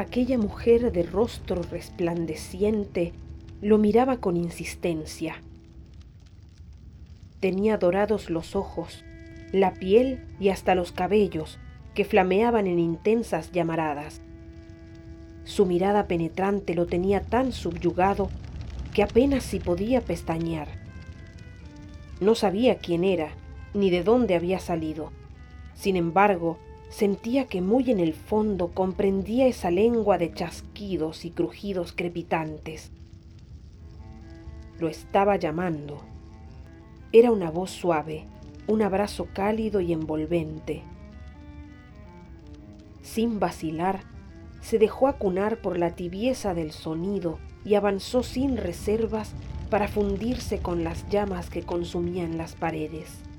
Aquella mujer de rostro resplandeciente lo miraba con insistencia. Tenía dorados los ojos, la piel y hasta los cabellos que flameaban en intensas llamaradas. Su mirada penetrante lo tenía tan subyugado que apenas si podía pestañear. No sabía quién era ni de dónde había salido. Sin embargo, sentía que muy en el fondo comprendía esa lengua de chasquidos y crujidos crepitantes. Lo estaba llamando. Era una voz suave, un abrazo cálido y envolvente. Sin vacilar, se dejó acunar por la tibieza del sonido y avanzó sin reservas para fundirse con las llamas que consumían las paredes.